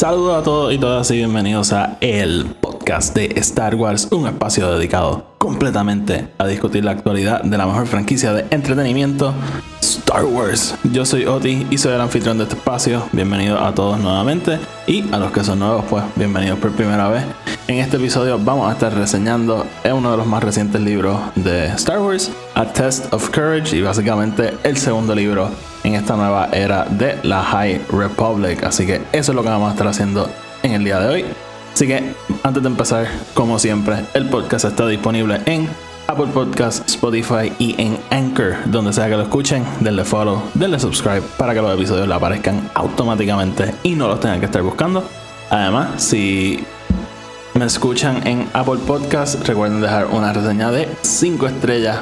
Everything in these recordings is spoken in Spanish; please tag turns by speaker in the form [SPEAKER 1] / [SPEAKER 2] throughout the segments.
[SPEAKER 1] Saludos a todos y todas y bienvenidos a el podcast de Star Wars, un espacio dedicado completamente a discutir la actualidad de la mejor franquicia de entretenimiento, Star Wars. Yo soy Oti y soy el anfitrión de este espacio. Bienvenidos a todos nuevamente y a los que son nuevos, pues bienvenidos por primera vez. En este episodio vamos a estar reseñando uno de los más recientes libros de Star Wars, A Test of Courage, y básicamente el segundo libro en esta nueva era de la High Republic. Así que eso es lo que vamos a estar haciendo en el día de hoy. Así que antes de empezar, como siempre, el podcast está disponible en Apple Podcasts, Spotify y en Anchor, donde sea que lo escuchen, denle follow, denle subscribe para que los episodios le aparezcan automáticamente y no los tengan que estar buscando. Además, si me escuchan en Apple Podcasts, recuerden dejar una reseña de 5 estrellas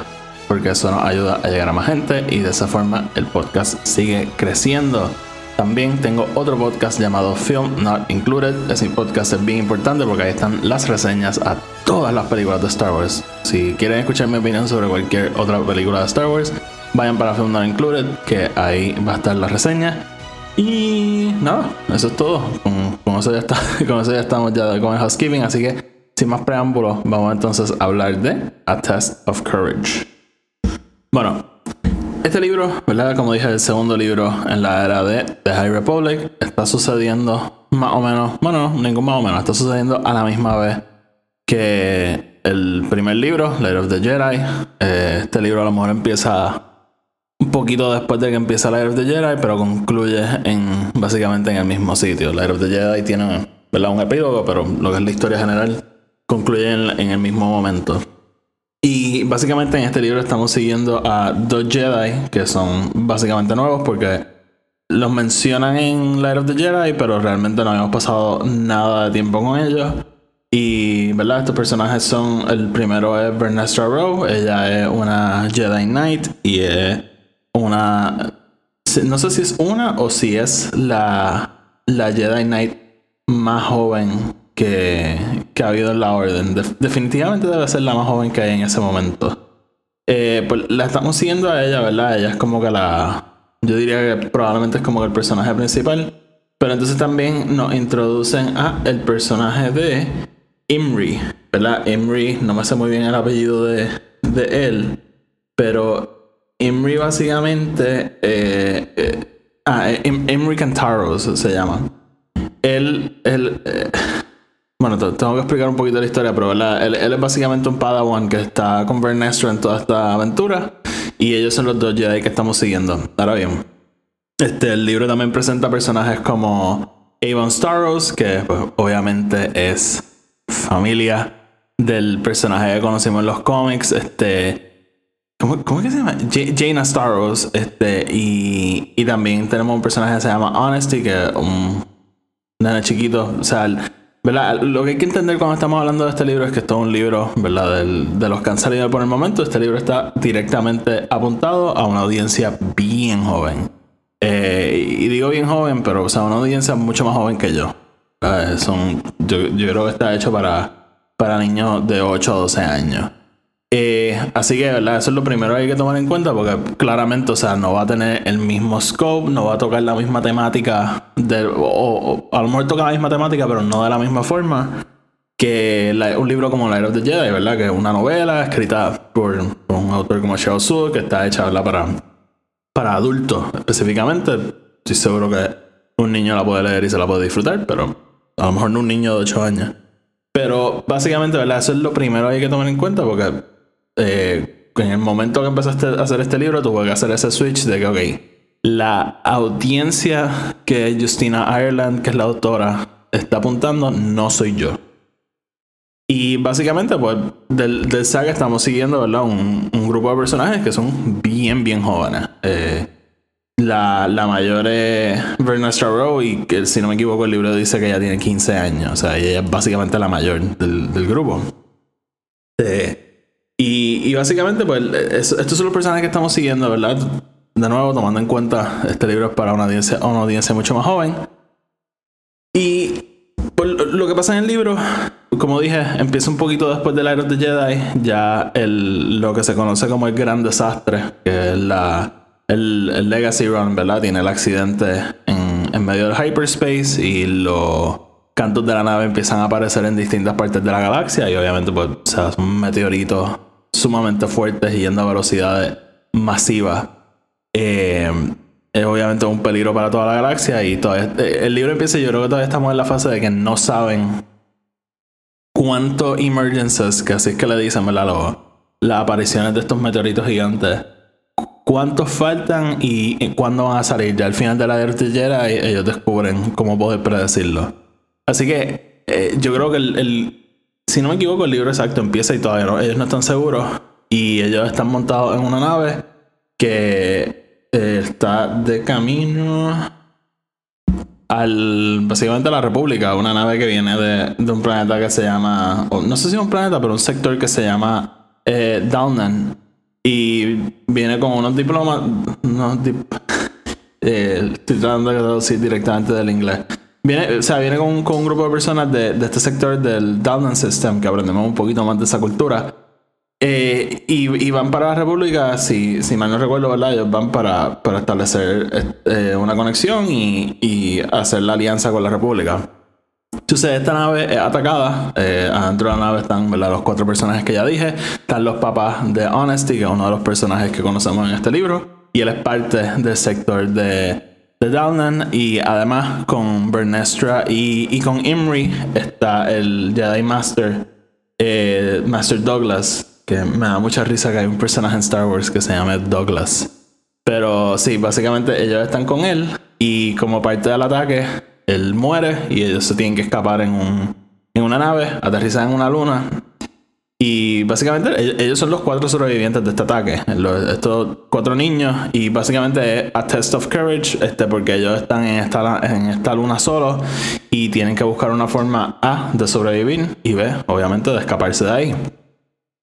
[SPEAKER 1] porque eso nos ayuda a llegar a más gente y de esa forma el podcast sigue creciendo. También tengo otro podcast llamado Film Not Included. Ese podcast es bien importante porque ahí están las reseñas a todas las películas de Star Wars. Si quieren escuchar mi opinión sobre cualquier otra película de Star Wars, vayan para Film Not Included, que ahí va a estar la reseña. Y nada, eso es todo. Con, con eso, ya está, con eso ya estamos ya con el housekeeping. Así que, sin más preámbulos, vamos entonces a hablar de A Test of Courage. Bueno, este libro, ¿verdad? Como dije, el segundo libro en la era de The High Republic está sucediendo más o menos, bueno, ningún más o menos, está sucediendo a la misma vez que el primer libro, Light of the Jedi. Eh, este libro a lo mejor empieza un poquito después de que empieza Light of the Jedi, pero concluye en básicamente en el mismo sitio. Light of the Jedi tiene ¿verdad? un epílogo, pero lo que es la historia general concluye en, el mismo momento. Y básicamente en este libro estamos siguiendo a dos Jedi que son básicamente nuevos porque los mencionan en Light of the Jedi, pero realmente no habíamos pasado nada de tiempo con ellos. Y, ¿verdad? Estos personajes son, el primero es Vernestra Rowe, ella es una Jedi Knight y es una, no sé si es una o si es la, la Jedi Knight más joven que, que ha habido en la orden. De- definitivamente debe ser la más joven que hay en ese momento. Eh, pues la estamos siguiendo a ella, ¿verdad? Ella es como que la. Yo diría que probablemente es como que el personaje principal. Pero entonces también nos introducen a el personaje de Imri, ¿verdad? Imri, no me sé muy bien el apellido de, de él. Pero Imri básicamente. eh, eh, ah, Im- Imri Cantaros se llama. Él. él eh, bueno, te- tengo que explicar un poquito la historia, pero. Él, él es básicamente un Padawan que está con Vernestra en toda esta aventura. Y ellos son los dos Jedi que estamos siguiendo. Ahora bien, este, el libro también presenta personajes como Avon Starros, que pues, obviamente es familia del personaje que conocimos en los cómics. Este, ¿cómo, cómo que se llama? Ja- Jaina Starros. Este, y, y también tenemos un personaje que se llama Honesty, que es un nene chiquito. O sea, ¿verdad? Lo que hay que entender cuando estamos hablando de este libro es que esto es un libro, ¿verdad? De los que han salido por el momento. Este libro está directamente apuntado a una audiencia bien joven. Eh, y digo bien joven, pero o sea, una audiencia mucho más joven que yo. Eh, son, yo, yo creo que está hecho para, para niños de 8 a 12 años. Eh, así que, ¿verdad? Eso es lo primero que hay que tomar en cuenta porque claramente, o sea, no va a tener el mismo scope, no va a tocar la misma temática, o, a lo mejor toca la misma temática, pero no de la misma forma que un libro como Light of the Jedi, ¿verdad? Que es una novela escrita por, por un autor como Shao Su, que está hecha, ¿verdad? Para, para adultos específicamente. Estoy seguro que un niño la puede leer y se la puede disfrutar, pero a lo mejor no un niño de 8 años. Pero básicamente, ¿verdad? Eso es lo primero que hay que tomar en cuenta porque eh, en el momento que empezaste a hacer este libro tuve que hacer ese switch de que, ok, la audiencia que Justina Ireland, que es la autora, está apuntando, no soy yo. Y básicamente, pues, del, del saga estamos siguiendo, ¿verdad? Un, grupo de personajes que son bien, bien jóvenes. Eh, la, la mayor es Vernestra Rowe y que, si no me equivoco el libro dice que ella tiene 15 años. O sea, ella es básicamente la mayor del, del grupo. Eh, y, básicamente, pues, estos son los personajes que estamos siguiendo, ¿verdad? De nuevo, tomando en cuenta, este libro es para una audiencia, una audiencia mucho más joven. Y pues, lo que pasa en el libro, como dije, empieza un poquito después del Era of the Jedi, ya el, lo que se conoce como el gran desastre, que es la, el, el Legacy Run, ¿verdad? Tiene el accidente en, en medio del hyperspace y los cantos de la nave empiezan a aparecer en distintas partes de la galaxia y obviamente pues o sea, son meteoritos sumamente fuertes y yendo a velocidades masivas. Eh, es obviamente un peligro para toda la galaxia y todavía, eh, el libro empieza yo creo que todavía estamos en la fase de que no saben cuánto emergencies, que así es que le dicen, ¿verdad? Los, las apariciones de estos meteoritos gigantes. ¿Cuántos faltan y cuándo van a salir? Ya al final de la artillera ellos descubren cómo poder predecirlo. Así que eh, yo creo que el, si no me equivoco, el libro exacto empieza y todavía ellos no están seguros. Y ellos están montados en una nave que eh, está de camino al básicamente a la República, una nave que viene de, un planeta que se llama, no sé si es un planeta, pero un sector que se llama eh, Downan. Y viene con unos diplomas. Eh, estoy tratando de traducir directamente del inglés. Viene, o sea, viene con, con un grupo de personas de, de, este sector del Downan System, que aprendemos un poquito más de esa cultura. Eh, y, y, van para la República, si, si mal no recuerdo, ¿verdad? Ellos van para, para establecer eh, una conexión y, y, hacer la alianza con la República. Entonces, esta nave es atacada. Eh, adentro de la nave están ¿verdad? los cuatro personajes que ya dije. Están los papás de Honesty, que es uno de los personajes que conocemos en este libro. Y él es parte del sector de, de Downan. Y además, con Bernestra y, y con Imri está el Jedi Master, eh, Master Douglas, que me da mucha risa que hay un personaje en Star Wars que se llama Douglas. Pero sí, básicamente ellos están con él y como parte del ataque, él muere y ellos se tienen que escapar en, un, en una nave, aterrizan en una luna. Y básicamente ellos son los cuatro sobrevivientes de este ataque, estos cuatro niños. Y básicamente es a test of courage, este, porque ellos están en esta, en esta luna solos y tienen que buscar una forma A de sobrevivir y B, obviamente, de escaparse de ahí.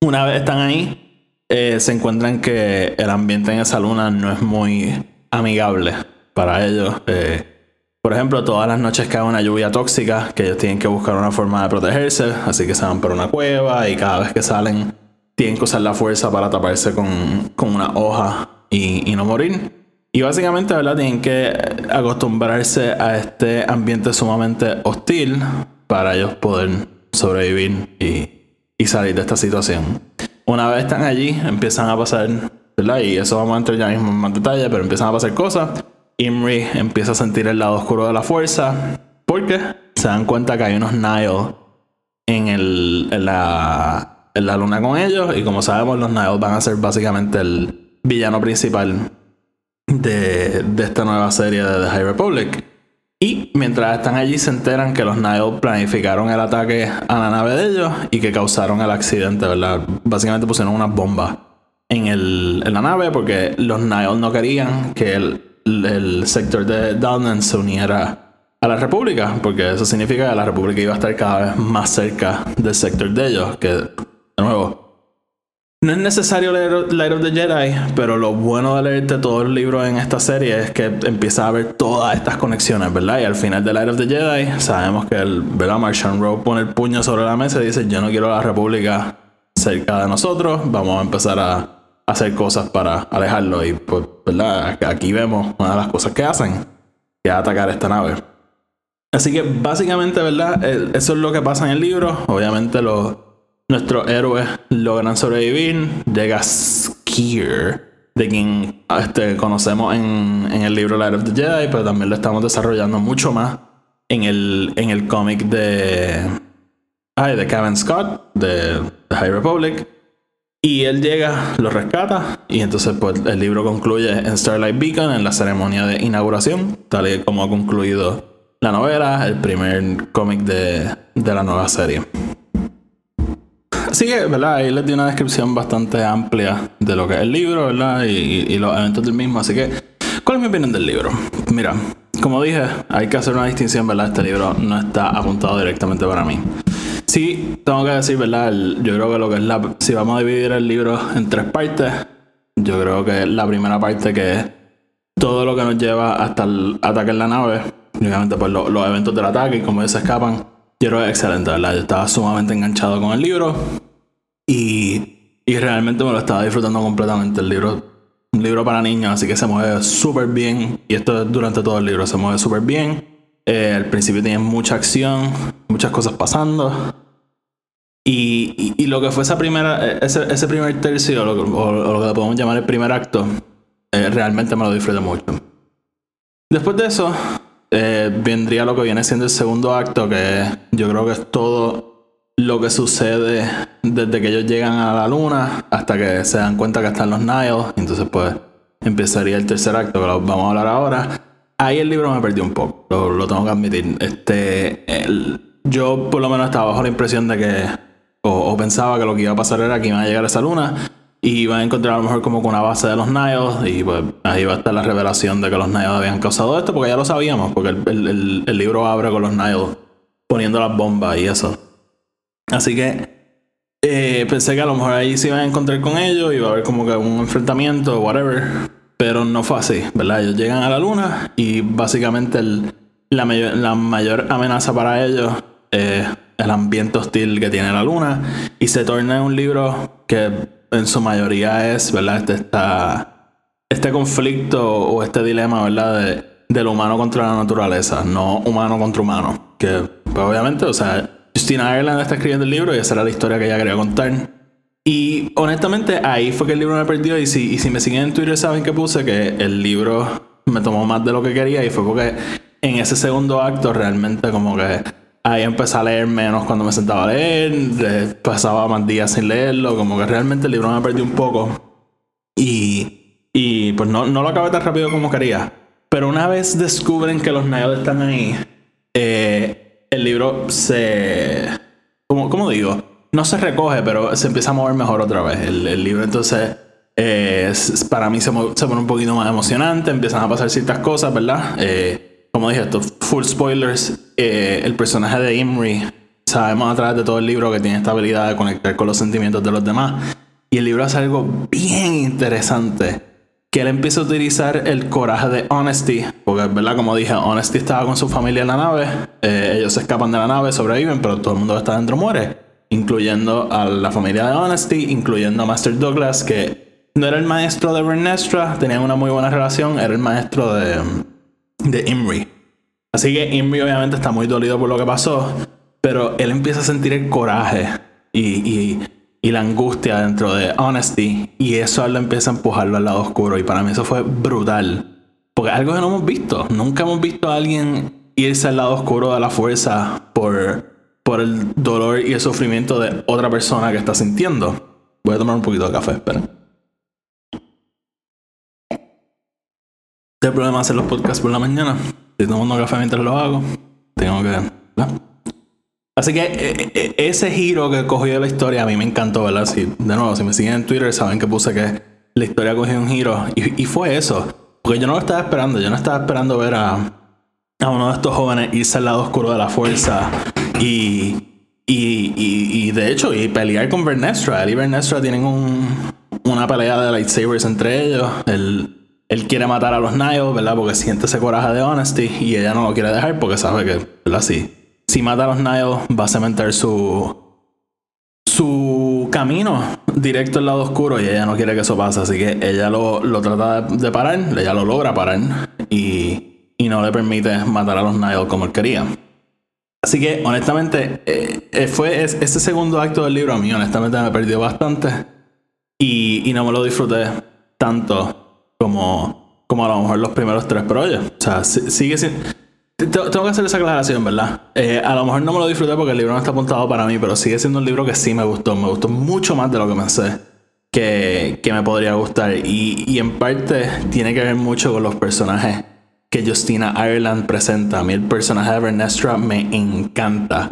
[SPEAKER 1] Una vez están ahí, eh, se encuentran que el ambiente en esa luna no es muy amigable para ellos. Eh, por ejemplo, todas las noches cae una lluvia tóxica que ellos tienen que buscar una forma de protegerse, así que se van por una cueva y cada vez que salen tienen que usar la fuerza para taparse con, con una hoja y, y no morir. Y básicamente, ¿verdad? Tienen que acostumbrarse a este ambiente sumamente hostil para ellos poder sobrevivir y, y salir de esta situación. Una vez están allí, empiezan a pasar, ¿verdad? Y eso vamos a entrar ya mismo en más detalle, pero empiezan a pasar cosas. Imri empieza a sentir el lado oscuro de la fuerza, porque se dan cuenta que hay unos Nile en, el, en, la, en la luna con ellos, y como sabemos, los Nile van a ser básicamente el villano principal de, de esta nueva serie de The High Republic. Y mientras están allí se enteran que los Nile planificaron el ataque a la nave de ellos y que causaron el accidente, ¿verdad? Básicamente pusieron unas bombas en, el, en la nave porque los Nile no querían que el, el sector de Downen se uniera a la República, porque eso significa que la República iba a estar cada vez más cerca del sector de ellos, que de nuevo no es necesario leer Light of the Jedi, pero lo bueno de leerte todos los libros en esta serie es que empiezas a ver todas estas conexiones, ¿verdad? Y al final de Light of the Jedi sabemos que el, ¿verdad? Martian Rowe pone el puño sobre la mesa y dice, yo no quiero la República cerca de nosotros, vamos a empezar a hacer cosas para alejarlo. Y pues, ¿verdad? Aquí vemos una de las cosas que hacen, que es atacar esta nave. Así que básicamente, ¿verdad? Eso es lo que pasa en el libro. Obviamente los nuestros héroes logran sobrevivir. Llega Skier, de quien este, conocemos en, en, el libro Light of the Jedi, pero también lo estamos desarrollando mucho más en el, en el cómic de, ay, de Kevin Scott, de The High Republic. Y él llega, lo rescata, y entonces pues, el libro concluye en Starlight Beacon, en la ceremonia de inauguración, tal y como ha concluido la novela, el primer cómic de, de la nueva serie. Así que, ¿verdad? Ahí les di una descripción bastante amplia de lo que es el libro, ¿verdad? Y, y, los eventos del mismo. Así que, ¿Cuál es mi opinión del libro? Mira, como dije, hay que hacer una distinción, ¿verdad? Este libro no está apuntado directamente para mí. Sí, tengo que decir, ¿verdad? yo creo que lo que es la. Si vamos a dividir el libro en tres partes, yo creo que la primera parte que es todo lo que nos lleva hasta el ataque en la nave, obviamente pues los eventos del ataque y cómo ellos se escapan, yo creo que es excelente, ¿verdad? Yo estaba sumamente enganchado con el libro y, y realmente me lo estaba disfrutando completamente. El libro un libro para niños, así que se mueve súper bien. Y esto es durante todo el libro, se mueve súper bien. Eh, al principio tiene mucha acción, muchas cosas pasando. Y, lo que fue esa primera, eh, ese, primer tercio, o lo, que podemos llamar el primer acto, eh, realmente me lo disfruté mucho. Después de eso, vendría lo que viene siendo el segundo acto, que yo creo que es todo lo que sucede desde que ellos llegan a la luna hasta que se dan cuenta que están los Niles. Entonces, pues empezaría el tercer acto, que lo vamos a hablar ahora. Ahí el libro me perdió un poco, lo, tengo que admitir. Este, yo por lo menos estaba bajo la impresión de que, o, pensaba que lo que iba a pasar era que iban a llegar a esa luna y iban a encontrar a lo mejor como con una base de los Niles y pues ahí va a estar la revelación de que los Niles habían causado esto, porque ya lo sabíamos, porque el, el libro abre con los Niles poniendo las bombas y eso. Así que eh, pensé que a lo mejor ahí se iban a encontrar con ellos, iba a haber como que un enfrentamiento o whatever. Pero no fue así, ¿verdad? Ellos llegan a la luna y básicamente la, mayor, amenaza para ellos es el ambiente hostil que tiene la luna. Y se torna en un libro que en su mayoría es, ¿verdad? Este, este conflicto o este dilema, ¿verdad? De, del humano contra la naturaleza, no humano contra humano. Que, pues obviamente, o sea, Justina Ireland está escribiendo el libro y esa era la historia que ella quería contar. Y honestamente ahí fue que el libro me perdió y si, y si me siguen en Twitter saben que puse que el libro me tomó más de lo que quería y fue porque en ese segundo acto realmente como que ahí empecé a leer menos cuando me sentaba a leer, pasaba más días sin leerlo, como que realmente el libro me perdió un poco y, y pues no, no lo acabé tan rápido como quería. Pero una vez descubren que los Niles están ahí, eh, el libro se... ¿Cómo, digo? No se recoge, pero se empieza a mover mejor otra vez. El, libro entonces... Eh, para mí se, se, pone un poquito más emocionante, empiezan a pasar ciertas cosas, ¿verdad? Eh, como dije, esto, full spoilers. Eh, el personaje de Imri, sabemos a través de todo el libro que tiene esta habilidad de conectar con los sentimientos de los demás. Y el libro hace algo bien interesante que él empieza a utilizar el coraje de Honesty, porque, ¿verdad? Como dije, Honesty estaba con su familia en la nave, ellos se escapan de la nave, sobreviven, pero todo el mundo que está dentro muere, incluyendo a la familia de Honesty, incluyendo a Master Douglas, que no era el maestro de Vernestra, tenían una muy buena relación, era el maestro de, de Imri. Así que Imri obviamente está muy dolido por lo que pasó, pero él empieza a sentir el coraje y y la angustia dentro de Honesty. Y eso lo empieza a empujarlo al lado oscuro. Y para mí eso fue brutal. Porque algo que no hemos visto. Nunca hemos visto a alguien irse al lado oscuro de la fuerza por, por el dolor y el sufrimiento de otra persona que está sintiendo. Voy a tomar un poquito de café, esperen. El problema hacer los podcasts por la mañana. Tomo un café mientras lo hago, tengo que. Así que eh, eh, ese giro que cogió la historia a mí me encantó, ¿verdad? Si, de nuevo, si me siguen en Twitter saben que puse que la historia cogió un giro y, fue eso. Porque yo no lo estaba esperando, yo no estaba esperando ver a, a uno de estos jóvenes irse al lado oscuro de la fuerza y, y, y, de hecho, y pelear con Vernestra. Él y Vernestra tienen un, una pelea de lightsabers entre ellos. Él, él quiere matar a los Niles, ¿verdad? Porque siente ese coraje de Honesty y ella no lo quiere dejar porque sabe que, ¿verdad? Sí si mata a los Niles, va a cementar su, su camino directo al lado oscuro y ella no quiere que eso pase. Así que ella lo, lo trata de parar, ella lo logra parar y, y no le permite matar a los Niles como él quería. Así que, honestamente, eh, eh, fue ese segundo acto del libro a mí, honestamente, me perdió bastante. Y, y no me lo disfruté tanto como, como a lo mejor los primeros tres. Pero oye, o sea, sigue siendo tengo que hacer esa aclaración, ¿verdad? Eh, a lo mejor no me lo disfruté porque el libro no está apuntado para mí, pero sigue siendo un libro que sí me gustó. Me gustó mucho más de lo que pensé que, que me podría gustar. Y, y, en parte tiene que ver mucho con los personajes que Justina Ireland presenta. A mí el personaje de Vernestra me encanta.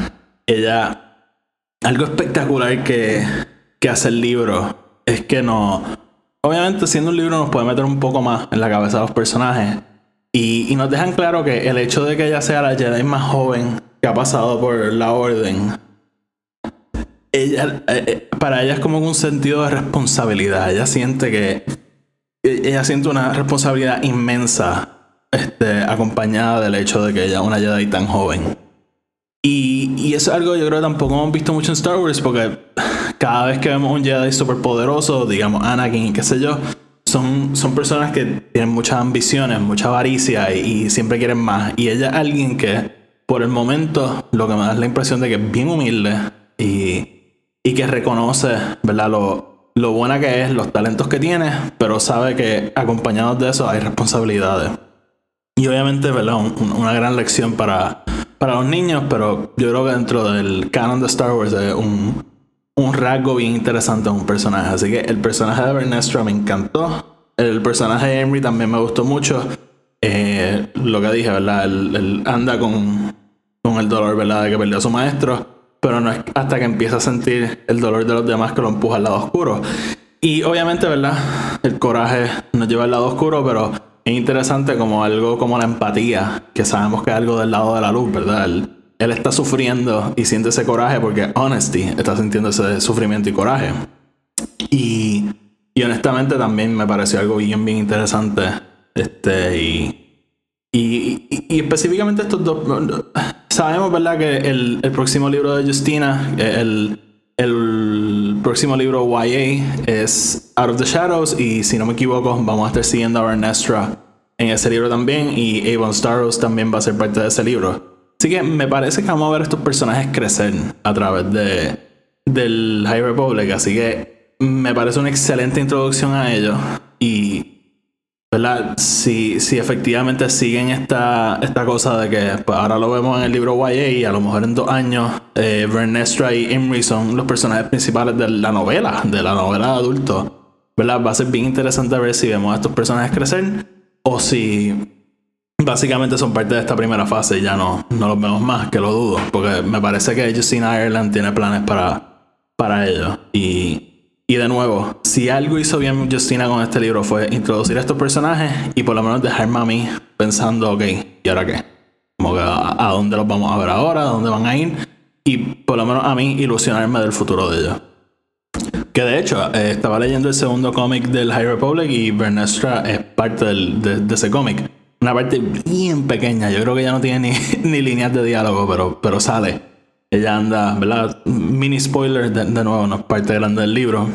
[SPEAKER 1] Ella, algo espectacular que, que hace el libro es que no obviamente siendo un libro nos puede meter un poco más en la cabeza de los personajes. Y, nos dejan claro que el hecho de que ella sea la Jedi más joven que ha pasado por la orden, ella, eh, eh, para ella es como un sentido de responsabilidad. Ella siente que ella siente una responsabilidad inmensa este, acompañada del hecho de que ella es una Jedi tan joven. Y, y, eso es algo que yo creo que tampoco hemos visto mucho en Star Wars porque cada vez que vemos un Jedi súper poderoso, digamos Anakin y qué sé yo, son, son personas que tienen muchas ambiciones, mucha avaricia y, siempre quieren más. Y ella es alguien que por el momento lo que me da es la impresión de que es bien humilde y, y que reconoce ¿verdad? Lo, lo buena que es, los talentos que tiene, pero sabe que acompañados de eso hay responsabilidades. Y obviamente, ¿verdad? una gran lección para, para los niños, pero yo creo que dentro del canon de Star Wars es un, un rasgo bien interesante en un personaje. Así que el personaje de Bernestra me encantó. El personaje de Henry también me gustó mucho. Eh, lo que dije, ¿verdad? Él, anda con, con el dolor, ¿verdad? De que perdió a su maestro. Pero no es hasta que empieza a sentir el dolor de los demás que lo empuja al lado oscuro. Y obviamente, ¿verdad? El coraje nos lleva al lado oscuro, pero es interesante como algo como la empatía, que sabemos que es algo del lado de la luz, ¿verdad? Él, está sufriendo y siente ese coraje porque Honesty está sintiendo ese sufrimiento y coraje. Y, y honestamente también me pareció algo bien, bien interesante. Este, y, y, y, específicamente estos dos. Sabemos, ¿verdad?, que el, el próximo libro de Justina, el, el próximo libro YA es Out of the Shadows y si no me equivoco vamos a estar siguiendo a Ernestra en ese libro también y Avon Starros también va a ser parte de ese libro. Así que me parece que vamos a ver estos personajes crecer a través de del High Republic, así que me parece una excelente introducción a ellos y ¿verdad? Si, si efectivamente siguen esta, esta cosa de que pues, ahora lo vemos en el libro YA y a lo mejor en dos años eh, Vernestra y Imri son los personajes principales de la novela, de la novela de adulto, ¿verdad? Va a ser bien interesante ver si vemos a estos personajes crecer o si básicamente son parte de esta primera fase y ya no, no los vemos más, que lo dudo, porque me parece que Justina Ireland tiene planes para, para ello y y de nuevo, si algo hizo bien Justina con este libro fue introducir a estos personajes y por lo menos dejarme a mí pensando, ok, ¿y ahora qué? Como que a, dónde los vamos a ver ahora, a dónde van a ir, y por lo menos a mí ilusionarme del futuro de ellos. Que de hecho, eh, estaba leyendo el segundo cómic del High Republic y Bernestra es parte de, ese cómic. Una parte bien pequeña, yo creo que ya no tiene ni, ni líneas de diálogo, pero, pero sale. Ella anda, ¿verdad? Mini spoiler, de, nuevo, no es parte grande del libro,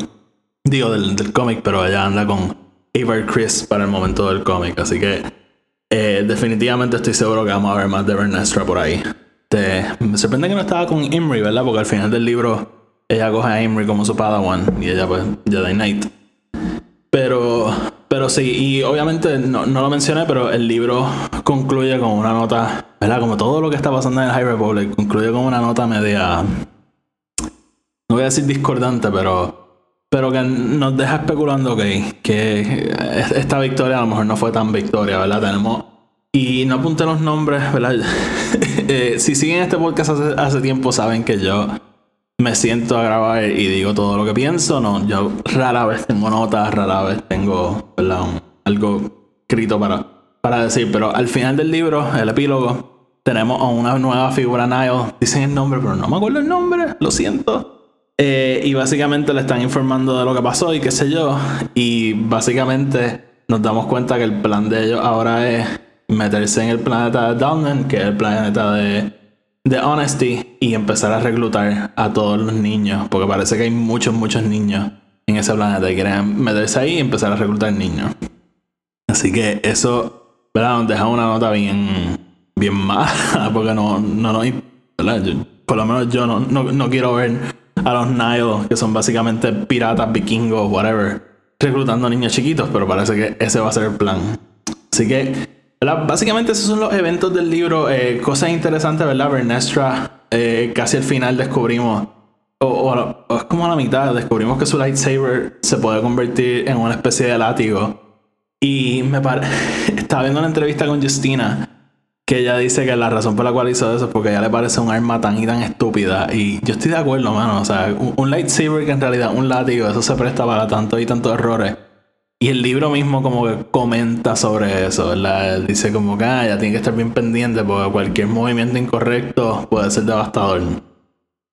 [SPEAKER 1] digo del, cómic, pero ella anda con Avar Chris para el momento del cómic, así que eh, definitivamente estoy seguro que vamos a ver más de Vernestra por ahí. Te, me sorprende que no estaba con Imri, ¿verdad? Porque al final del libro ella coge a Imri como su padawan y ella pues Jedi Knight. Pero pero sí, y obviamente no, lo mencioné, pero el libro concluye con una nota, ¿verdad? Como todo lo que está pasando en el High Republic, concluye con una nota media. No voy a decir discordante, pero. Pero que nos deja especulando que, que esta victoria a lo mejor no fue tan victoria, ¿verdad? Tenemos. Y no apunté los nombres, ¿verdad? Eh, si siguen este podcast hace tiempo, saben que yo me siento a grabar y digo todo lo que pienso. No, yo rara vez tengo notas, rara vez tengo algo escrito para, para decir. Pero al final del libro, el epílogo, tenemos a una nueva figura Nile. Dicen el nombre, pero no me acuerdo el nombre, lo siento. Eh, y básicamente le están informando de lo que pasó y qué sé yo. Y básicamente nos damos cuenta que el plan de ellos ahora es meterse en el planeta de Downland, que es el planeta de de Honesty y empezar a reclutar a todos los niños, porque parece que hay muchos, muchos niños en ese planeta y quieren meterse ahí y empezar a reclutar niños. Así que eso, ¿verdad? Nos deja una nota bien, bien mala, porque no, no, no por lo menos yo no, no, no quiero ver a los Nile, que son básicamente piratas, vikingos, whatever, reclutando niños chiquitos, pero parece que ese va a ser el plan. Así que Básicamente esos son los eventos del libro. Eh, cosas interesantes, ¿verdad? Vernestra, eh, casi al final descubrimos, o, es como a la mitad, descubrimos que su lightsaber se puede convertir en una especie de látigo. Y me parece... Estaba viendo una entrevista con Justina que ella dice que la razón por la cual hizo eso es porque ella le parece un arma tan y tan estúpida. Y yo estoy de acuerdo, mano. O sea, un, un lightsaber que en realidad un látigo, eso se presta para tantos y tantos errores. Y el libro mismo como que comenta sobre eso, ¿verdad? Dice como que ah, ya tiene que estar bien pendiente porque cualquier movimiento incorrecto puede ser devastador.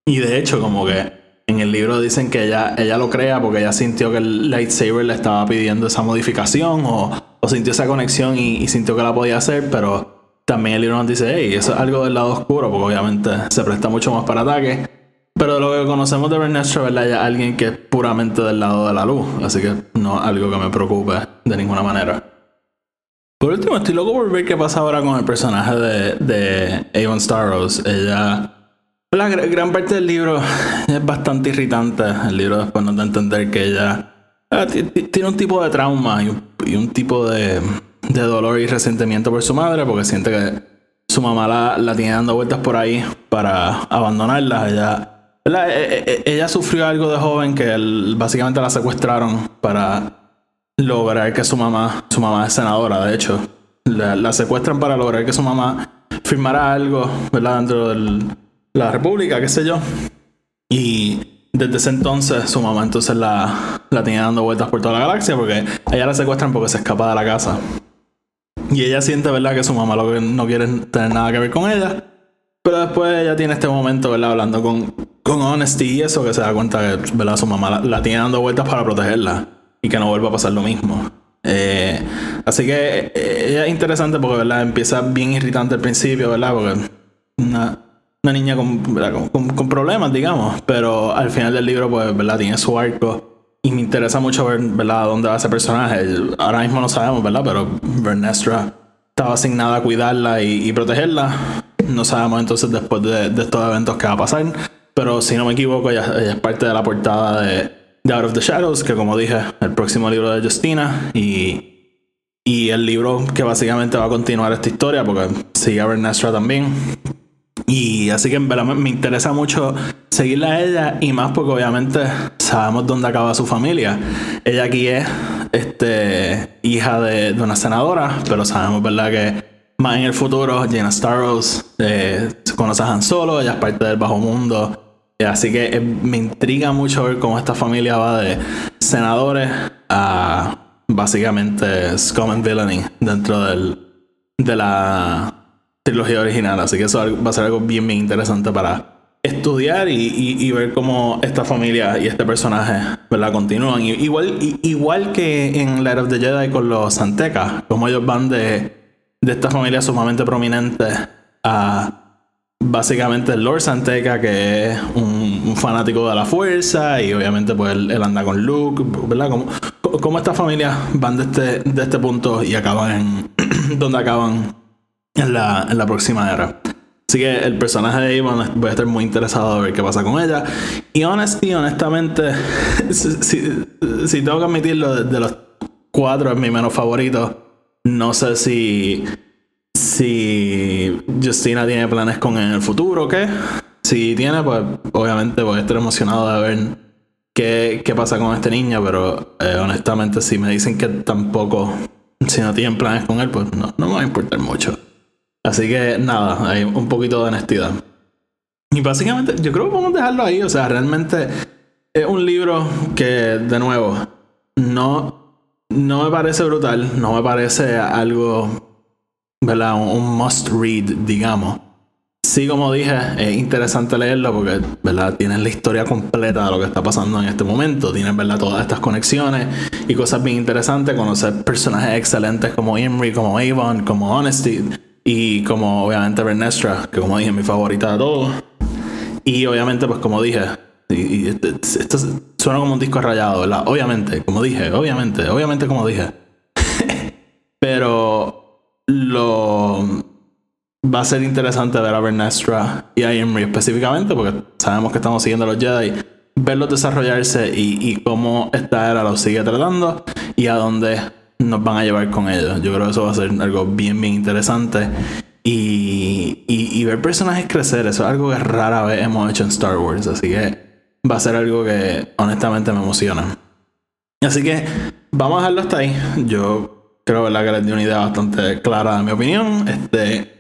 [SPEAKER 1] Y de hecho como que en el libro dicen que ella, ella lo crea porque ella sintió que el lightsaber le estaba pidiendo esa modificación o, o sintió esa conexión y, y, sintió que la podía hacer, pero también el libro nos dice, hey, eso es algo del lado oscuro porque obviamente se presta mucho más para ataque. Pero lo que conocemos de Vernestra, ¿verdad? Ya alguien que es puramente del lado de la luz. Así que no algo que me preocupe de ninguna manera. Por último, estoy loco por ver qué pasa ahora con el personaje de, de Avon Starros. Ella. La gran parte del libro es bastante irritante. El libro después nos da a entender que ella ah, tiene un tipo de trauma y un, y un tipo de, de, dolor y resentimiento por su madre porque siente que su mamá la, la tiene dando vueltas por ahí para abandonarla. Ella e, e, e, ella sufrió algo de joven que básicamente la secuestraron para lograr que su mamá, su mamá es senadora, de hecho, la, secuestran para lograr que su mamá firmara algo, ¿verdad? Dentro de la república, qué sé yo. Y desde ese entonces su mamá entonces la, la tenía dando vueltas por toda la galaxia porque ella la secuestran porque se escapa de la casa. Y ella siente, ¿verdad? Que su mamá no quiere tener nada que ver con ella. Pero después ella tiene este momento, ¿verdad? Hablando con, con Honesty y eso, que se da cuenta que, ¿verdad? Su mamá la, tiene dando vueltas para protegerla y que no vuelva a pasar lo mismo. Eh, así que eh, es interesante porque, ¿verdad? Empieza bien irritante al principio, ¿verdad? Porque una, una niña con, con, con, problemas, digamos. Pero al final del libro, pues, ¿verdad? Tiene su arco. Y me interesa mucho ver, ¿verdad? Dónde va ese personaje. Ahora mismo no sabemos, ¿verdad? Pero Vernestra estaba asignada a cuidarla y, y protegerla no sabemos entonces después de, estos eventos qué va a pasar. Pero si no me equivoco, ella, es parte de la portada de, Out of the Shadows, que como dije, el próximo libro de Justina. Y, y el libro que básicamente va a continuar esta historia, porque sigue a Vernestra también. Y así que me interesa mucho seguirla a ella y más porque obviamente sabemos dónde acaba su familia. Ella aquí es este, hija de, de una senadora, pero sabemos, ¿verdad? Que más en el futuro, Jaina Starros eh, conoce a Han Solo, ella es parte del bajo mundo. Así que eh, me intriga mucho ver cómo esta familia va de senadores a básicamente Scum and Villainy dentro del, de la trilogía original. Así que eso va a ser algo bien, bien interesante para estudiar y, ver cómo esta familia y este personaje ¿verdad? continúan. igual, igual que en Light of the Jedi con los Santecas, como ellos van de de esta familia sumamente prominente a básicamente el Lord Santeca, que es un, fanático de la fuerza y obviamente pues él, anda con Luke, ¿verdad? Como, como estas familias van de este, de este punto y acaban en donde acaban en la, en la próxima era. Así que el personaje de Ivon voy a estar muy interesado a ver qué pasa con ella. Y honesty, honestamente, si, si, tengo que admitirlo, de los cuatro es mi menos favorito. No sé si. Si Justina tiene planes con en el futuro o qué. Si tiene, pues obviamente voy a estar emocionado de ver qué, qué pasa con este niño, pero eh, honestamente, si me dicen que tampoco. Si no tienen planes con él, pues no, no me va a importar mucho. Así que nada, hay un poquito de honestidad. Y básicamente, yo creo que podemos dejarlo ahí. O sea, realmente es un libro que, de nuevo, no no me parece brutal, no me parece algo, ¿verdad? Un must read, digamos. Sí, como dije, es interesante leerlo porque, ¿verdad? Tienen la historia completa de lo que está pasando en este momento. Tienen, ¿verdad? Todas estas conexiones y cosas bien interesantes. Conocer personajes excelentes como Imri, como Avon, como Honesty y como, obviamente, Vernestra, que como dije, es mi favorita de todos. Y obviamente, pues como dije, y, esto, suena como un disco rayado, ¿verdad? Obviamente, como dije, obviamente, obviamente como dije. Pero va a ser interesante ver a Vernestra y a Imri específicamente, porque sabemos que estamos siguiendo a los Jedi, verlos desarrollarse y, y cómo esta era lo sigue tratando y a dónde nos van a llevar con ellos. Yo creo que eso va a ser algo bien, bien interesante. Y, ver personajes crecer, eso es algo que rara vez hemos hecho en Star Wars. Así que va a ser algo que honestamente me emociona. Así que vamos a dejarlo hasta ahí. Yo creo que les di una idea bastante clara de mi opinión. Este,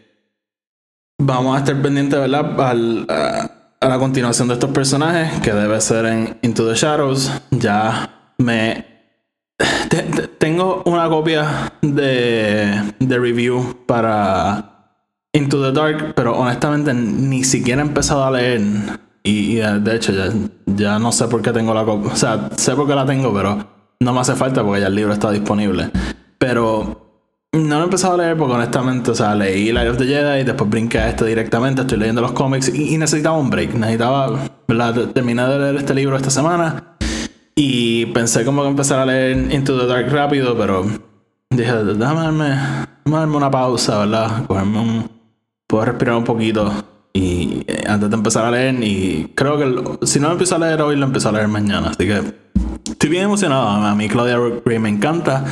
[SPEAKER 1] vamos a estar pendientes, ¿verdad? a, la continuación de estos personajes, que debe ser en Into the Shadows. Ya me te- te- tengo una copia de, de review para Into the Dark, pero honestamente ni siquiera he empezado a leer. Y, de de hecho, ya, ya no sé por qué tengo la copia. O sea, sé por qué la tengo, pero no me hace falta porque ya el libro está disponible. Pero no lo he empezado a leer porque honestamente, o sea, leí Light of the Jedi y después brinqué a este directamente, estoy leyendo los cómics y, y necesitaba un break. Necesitaba, ¿verdad? Terminé de leer este libro esta semana y pensé como que empezar a leer Into the Dark rápido, pero dije, déjame darme, déjame darme una pausa, ¿verdad? Cogerme un... Puedo respirar un poquito y eh, antes de empezar a leer y creo que el- si no lo empiezo a leer hoy, lo empiezo a leer mañana, así que estoy bien emocionado. A mí Claudia Gray me encanta.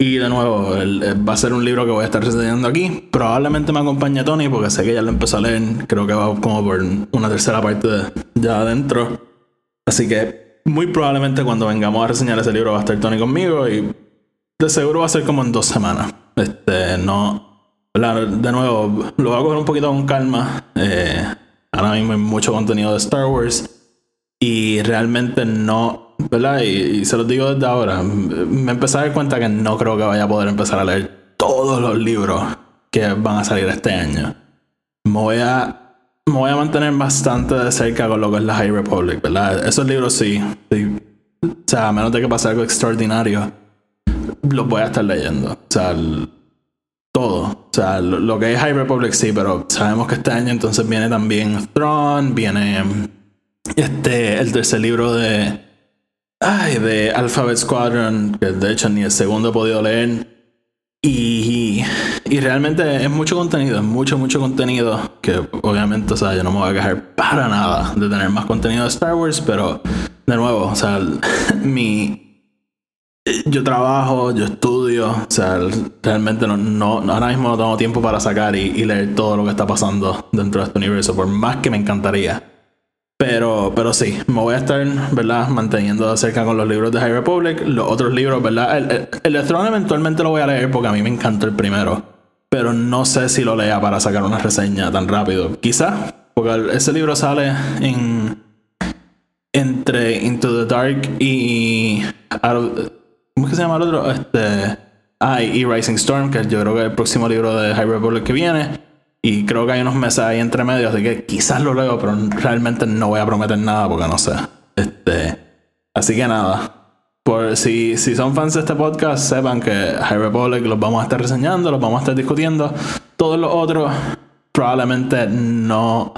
[SPEAKER 1] Y de nuevo, eh, va a ser un libro que voy a estar reseñando aquí. Probablemente me acompañe Tony porque sé que ya lo empezó a leer. Creo que va como por una tercera parte ya adentro. Así que muy probablemente cuando vengamos a reseñar ese libro va a estar Tony conmigo y de seguro va a ser como en dos semanas. Este, no. ¿verdad? De nuevo, lo voy a coger un poquito con calma. Eh, ahora mismo hay mucho contenido de Star Wars. Y realmente no, ¿verdad? Y, se los digo desde ahora. Me empecé a dar cuenta que no creo que vaya a poder empezar a leer todos los libros que van a salir este año. Me voy a, voy a mantener bastante de cerca con lo que es la High Republic, ¿verdad? Esos libros sí. sí. O sea, a menos de que pase algo extraordinario, los voy a estar leyendo. O sea, el- todo. O sea, lo, lo que es High Republic sí, pero sabemos que este año entonces viene también Throne, viene este, el tercer libro de. Ay, de Alphabet Squadron, que de hecho ni el segundo he podido leer. Y, y realmente es mucho contenido, es mucho, mucho contenido. Que obviamente, o sea, yo no me voy a quejar para nada de tener más contenido de Star Wars, pero de nuevo, o sea, mi. Yo trabajo, yo estudio, o sea, realmente no, no, ahora mismo no tengo tiempo para sacar y, y leer todo lo que está pasando dentro de este universo, por más que me encantaría. Pero, pero sí, me voy a estar, ¿verdad? Manteniendo cerca con los libros de High Republic. Los otros libros, ¿verdad? El, el, el eventualmente lo voy a leer porque a mí me encantó el primero. Pero no sé si lo lea para sacar una reseña tan rápido. Quizás, porque ese libro sale en. Entre Into the Dark y. ¿Cómo es que se llama el otro? Este. Ah, y Rising Storm, que yo creo que es el próximo libro de High Republic que viene. Y creo que hay unos meses ahí entre medio, así que quizás lo leo, pero realmente no voy a prometer nada porque no sé. Este. Así que nada. Por si, si son fans de este podcast, sepan que High Republic los vamos a estar reseñando, los vamos a estar discutiendo. Todos los otros, probablemente no.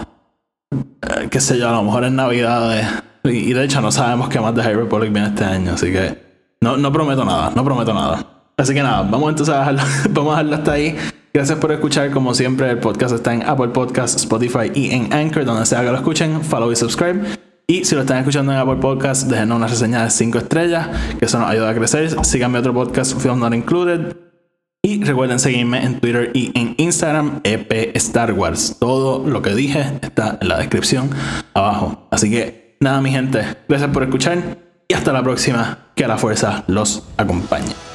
[SPEAKER 1] eh, qué sé yo, a lo mejor en Navidades. Y, y de hecho, no sabemos qué más de High Republic viene este año, así que no, no prometo nada, no prometo nada. Así que nada, vamos entonces a dejarlo, vamos a dejarlo hasta ahí. Gracias por escuchar, como siempre, el podcast está en Apple Podcasts, Spotify y en Anchor, donde sea que lo escuchen, follow y subscribe. Y si lo están escuchando en Apple Podcasts, déjenos una reseña de 5 estrellas, que eso nos ayuda a crecer. Síganme otro podcast, Film Not Included. Y recuerden seguirme en Twitter y en Instagram, EP Star Wars. Todo lo que dije está en la descripción abajo. Así que nada, mi gente, gracias por escuchar y hasta la próxima. Que la fuerza los acompañe.